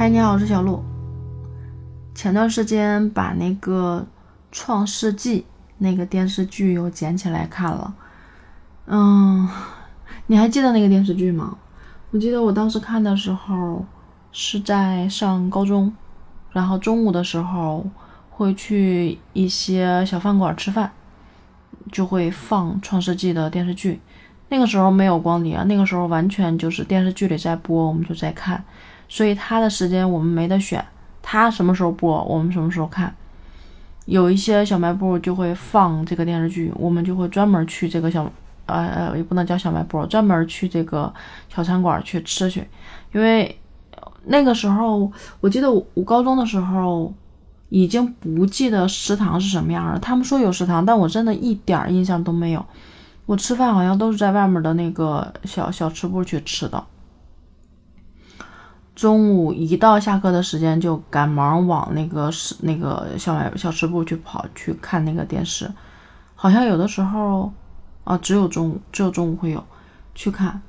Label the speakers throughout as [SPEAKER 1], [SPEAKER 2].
[SPEAKER 1] 嗨，你好，我是小鹿。前段时间把那个《创世纪》那个电视剧又捡起来看了。嗯，你还记得那个电视剧吗？我记得我当时看的时候是在上高中，然后中午的时候会去一些小饭馆吃饭，就会放《创世纪》的电视剧。那个时候没有光碟，那个时候完全就是电视剧里在播，我们就在看。所以他的时间我们没得选，他什么时候播，我们什么时候看。有一些小卖部就会放这个电视剧，我们就会专门去这个小，呃呃，也不能叫小卖部，专门去这个小餐馆去吃去。因为那个时候，我记得我我高中的时候已经不记得食堂是什么样了。他们说有食堂，但我真的一点印象都没有。我吃饭好像都是在外面的那个小小吃部去吃的。中午一到下课的时间，就赶忙往那个是那个小卖小吃部去跑去看那个电视。好像有的时候，啊，只有中午，只有中午会有去看，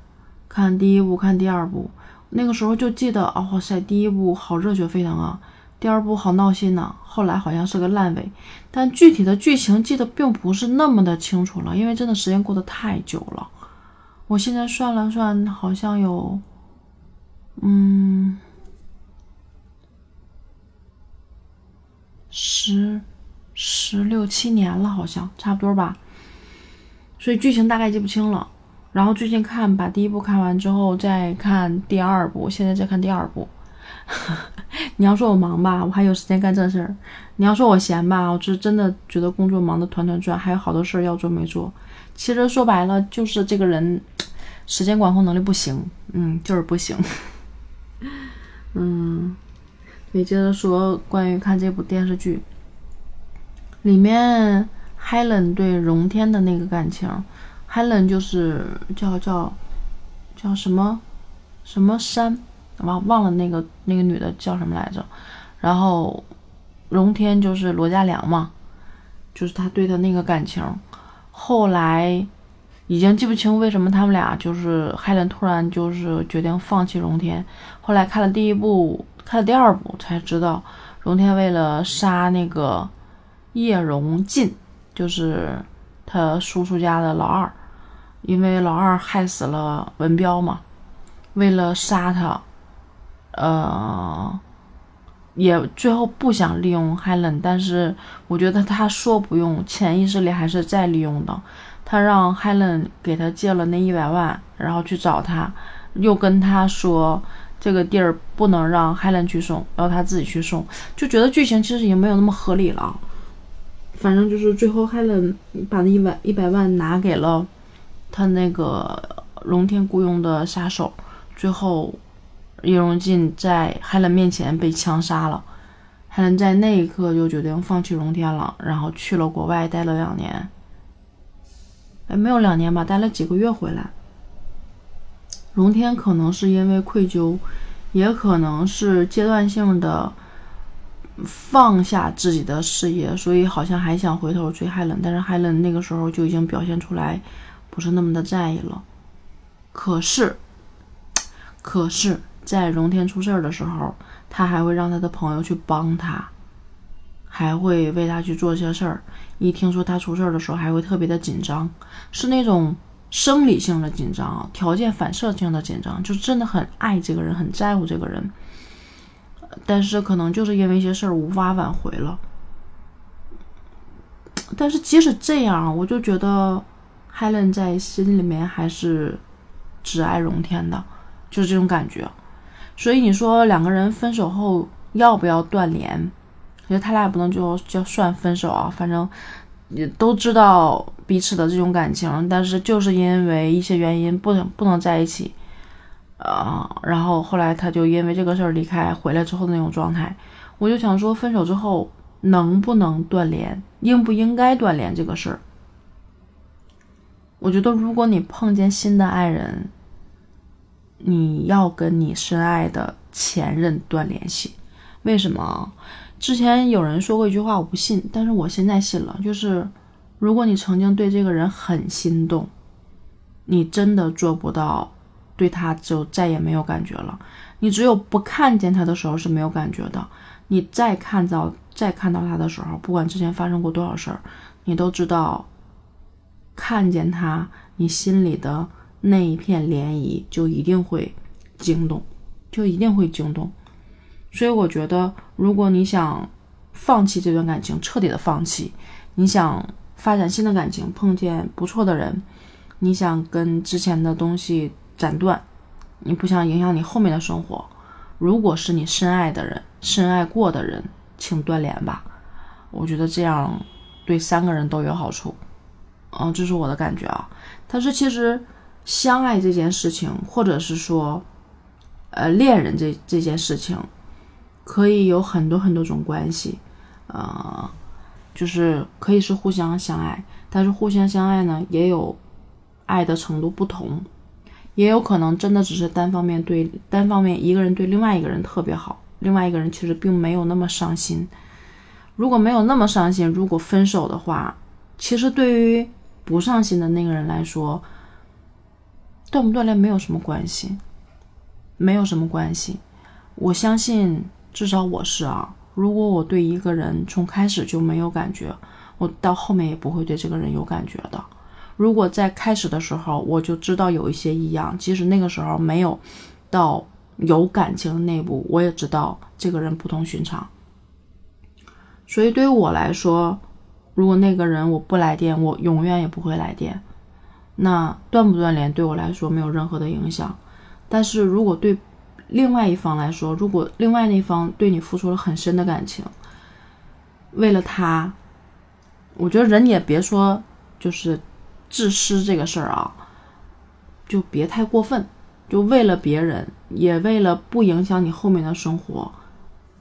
[SPEAKER 1] 看第一部，看第二部。那个时候就记得，啊哇塞，第一部好热血沸腾啊，第二部好闹心呐。后来好像是个烂尾，但具体的剧情记得并不是那么的清楚了，因为真的时间过得太久了。我现在算了算，好像有。嗯，十十六七年了，好像差不多吧。所以剧情大概记不清了。然后最近看，把第一部看完之后，再看第二部，现在在看第二部。你要说我忙吧，我还有时间干这事儿；你要说我闲吧，我是真的觉得工作忙得团团转，还有好多事儿要做没做。其实说白了，就是这个人时间管控能力不行，嗯，就是不行。嗯，你接着说关于看这部电视剧，里面 Helen 对荣天的那个感情，Helen 就是叫叫叫什么？什么山，忘忘了那个那个女的叫什么来着，然后荣天就是罗家良嘛，就是他对他那个感情，后来。已经记不清为什么他们俩就是海伦突然就是决定放弃荣天。后来看了第一部，看了第二部才知道，荣天为了杀那个叶荣进，就是他叔叔家的老二，因为老二害死了文彪嘛，为了杀他，呃，也最后不想利用海伦，但是我觉得他说不用，潜意识里还是在利用的。他让 Helen 给他借了那一百万，然后去找他，又跟他说这个地儿不能让 Helen 去送，要他自己去送，就觉得剧情其实已经没有那么合理了。反正就是最后 Helen 把那一百一百万拿给了他那个荣天雇佣的杀手，最后叶荣进在 Helen 面前被枪杀了。Helen 在那一刻就决定放弃荣天了，然后去了国外待了两年。哎，没有两年吧，待了几个月回来。荣天可能是因为愧疚，也可能是阶段性的放下自己的事业，所以好像还想回头追海伦，但是海伦那个时候就已经表现出来不是那么的在意了。可是，可是在荣天出事儿的时候，他还会让他的朋友去帮他。还会为他去做些事儿，一听说他出事儿的时候，还会特别的紧张，是那种生理性的紧张，条件反射性的紧张，就真的很爱这个人，很在乎这个人。但是可能就是因为一些事儿无法挽回了。但是即使这样，我就觉得 Helen 在心里面还是只爱荣天的，就是这种感觉。所以你说两个人分手后要不要断联？我觉得他俩不能就就算分手啊，反正也都知道彼此的这种感情，但是就是因为一些原因不能不能在一起，啊，然后后来他就因为这个事儿离开，回来之后的那种状态，我就想说，分手之后能不能断联，应不应该断联这个事儿？我觉得如果你碰见新的爱人，你要跟你深爱的前任断联系，为什么？之前有人说过一句话，我不信，但是我现在信了。就是，如果你曾经对这个人很心动，你真的做不到对他就再也没有感觉了。你只有不看见他的时候是没有感觉的，你再看到再看到他的时候，不管之前发生过多少事儿，你都知道，看见他，你心里的那一片涟漪就一定会惊动，就一定会惊动。所以我觉得，如果你想放弃这段感情，彻底的放弃，你想发展新的感情，碰见不错的人，你想跟之前的东西斩断，你不想影响你后面的生活，如果是你深爱的人，深爱过的人，请断联吧。我觉得这样对三个人都有好处。嗯，这是我的感觉啊。但是其实相爱这件事情，或者是说，呃，恋人这这件事情。可以有很多很多种关系，呃，就是可以是互相相爱，但是互相相爱呢，也有爱的程度不同，也有可能真的只是单方面对单方面一个人对另外一个人特别好，另外一个人其实并没有那么伤心。如果没有那么伤心，如果分手的话，其实对于不上心的那个人来说，断不断联没有什么关系，没有什么关系，我相信。至少我是啊，如果我对一个人从开始就没有感觉，我到后面也不会对这个人有感觉的。如果在开始的时候我就知道有一些异样，即使那个时候没有到有感情的那一步，我也知道这个人不同寻常。所以对于我来说，如果那个人我不来电，我永远也不会来电。那断不断联对我来说没有任何的影响。但是如果对另外一方来说，如果另外那方对你付出了很深的感情，为了他，我觉得人也别说就是自私这个事儿啊，就别太过分，就为了别人，也为了不影响你后面的生活，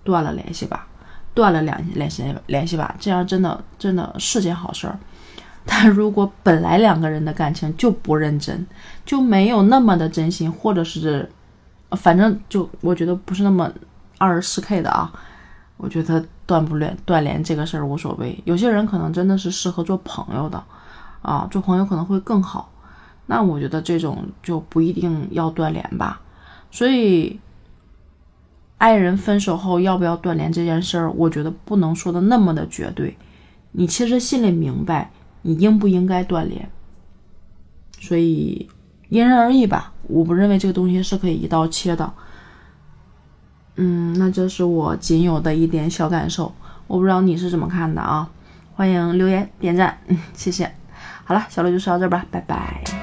[SPEAKER 1] 断了联系吧，断了联联系联系吧，这样真的真的是件好事儿。但如果本来两个人的感情就不认真，就没有那么的真心，或者是。反正就我觉得不是那么二十四 K 的啊，我觉得断不联断联这个事儿无所谓。有些人可能真的是适合做朋友的啊，做朋友可能会更好。那我觉得这种就不一定要断联吧。所以，爱人分手后要不要断联这件事儿，我觉得不能说的那么的绝对。你其实心里明白你应不应该断联，所以因人而异吧。我不认为这个东西是可以一刀切的，嗯，那这是我仅有的一点小感受，我不知道你是怎么看的啊？欢迎留言点赞，嗯，谢谢。好了，小鹿就说到这儿吧，拜拜。